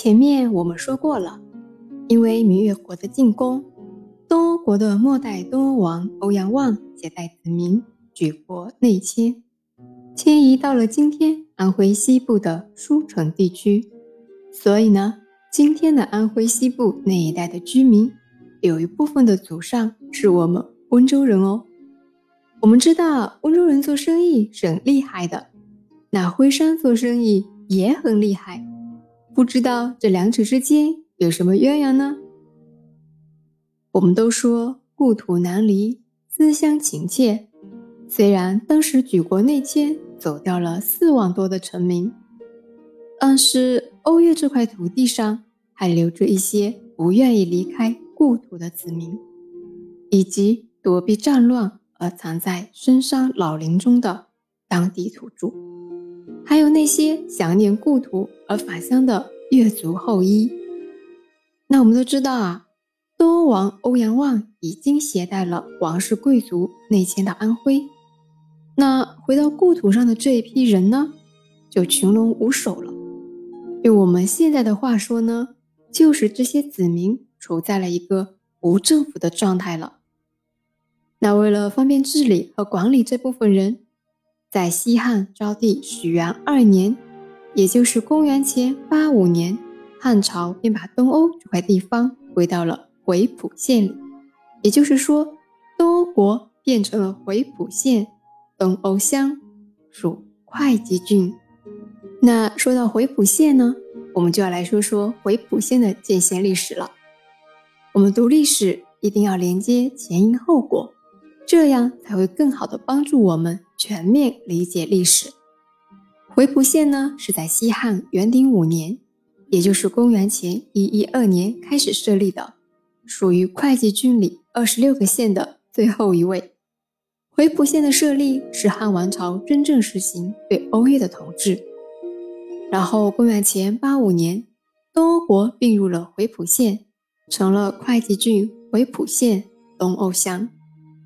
前面我们说过了，因为明月国的进攻，东欧国的末代东欧王欧阳旺携带子民举国内迁，迁移到了今天安徽西部的舒城地区。所以呢，今天的安徽西部那一带的居民，有一部分的祖上是我们温州人哦。我们知道温州人做生意是很厉害的，那徽商做生意也很厉害。不知道这两者之间有什么渊源呢？我们都说故土难离，思乡情切。虽然当时举国内迁，走掉了四万多的臣民，但是欧越这块土地上还留着一些不愿意离开故土的子民，以及躲避战乱而藏在深山老林中的当地土著，还有那些想念故土而返乡的。越族后裔，那我们都知道啊，东欧王欧阳旺已经携带了王室贵族内迁到安徽。那回到故土上的这一批人呢，就群龙无首了。用我们现在的话说呢，就是这些子民处在了一个无政府的状态了。那为了方便治理和管理这部分人，在西汉昭帝始元二年。也就是公元前八五年，汉朝便把东欧这块地方归到了回浦县里。也就是说，东欧国变成了回浦县东欧乡，属会稽郡。那说到回浦县呢，我们就要来说说回浦县的建县历史了。我们读历史一定要连接前因后果，这样才会更好的帮助我们全面理解历史。回浦县呢，是在西汉元鼎五年，也就是公元前一一二年开始设立的，属于会稽郡里二十六个县的最后一位。回浦县的设立是汉王朝真正实行对欧越的统治。然后公元前八五年，东欧国并入了回浦县，成了会稽郡回浦县东欧乡。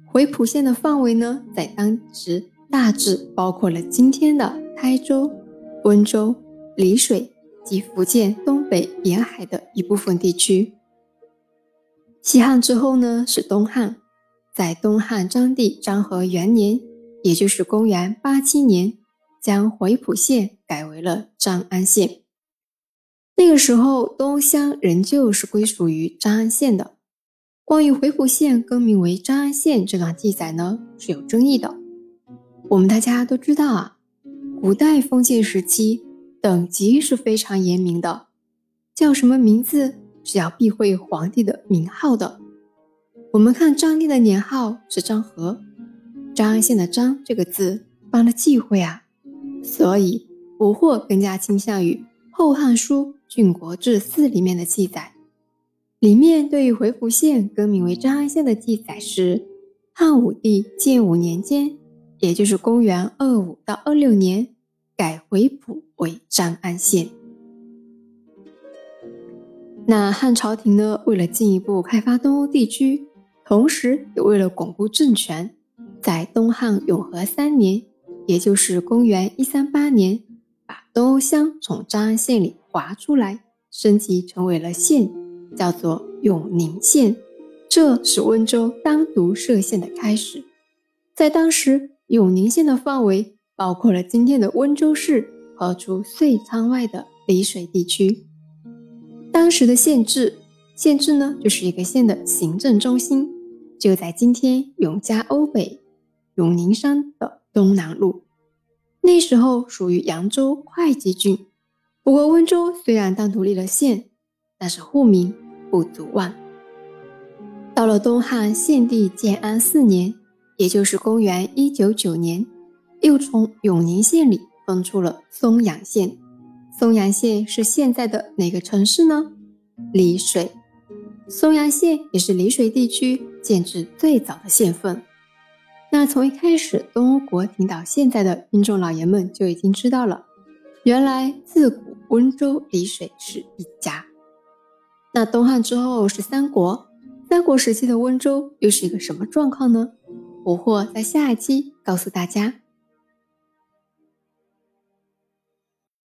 回浦县的范围呢，在当时大致包括了今天的。台州、温州、丽水及福建东北沿海的一部分地区。西汉之后呢，是东汉，在东汉章帝章和元年，也就是公元八七年，将回浦县改为了张安县。那个时候，东乡仍旧是归属于张安县的。关于回浦县更名为张安县这段记载呢，是有争议的。我们大家都知道啊。古代封建时期，等级是非常严明的，叫什么名字是要避讳皇帝的名号的。我们看张帝的年号是张和，张安县的张这个字犯了忌讳啊，所以捕获更加倾向于《后汉书·郡国志四》里面的记载，里面对于回浦县更名为张安县的记载是汉武帝建武年间。也就是公元二五到二六年，改回浦为张安县。那汉朝廷呢，为了进一步开发东欧地区，同时也为了巩固政权，在东汉永和三年，也就是公元一三八年，把东欧乡从张安县里划出来，升级成为了县，叫做永宁县。这是温州单独设县的开始，在当时。永宁县的范围包括了今天的温州市和除遂昌外的丽水地区。当时的县治，县治呢就是一个县的行政中心，就在今天永嘉瓯北永宁山的东南路。那时候属于扬州会稽郡。不过温州虽然当独立了县，但是户名不足万。到了东汉献帝建安四年。也就是公元一九九年，又从永宁县里分出了松阳县。松阳县是现在的哪个城市呢？丽水。松阳县也是丽水地区建制最早的县份。那从一开始东欧国听到现在的听众老爷们就已经知道了，原来自古温州、丽水是一家。那东汉之后是三国，三国时期的温州又是一个什么状况呢？捕获在下一期告诉大家。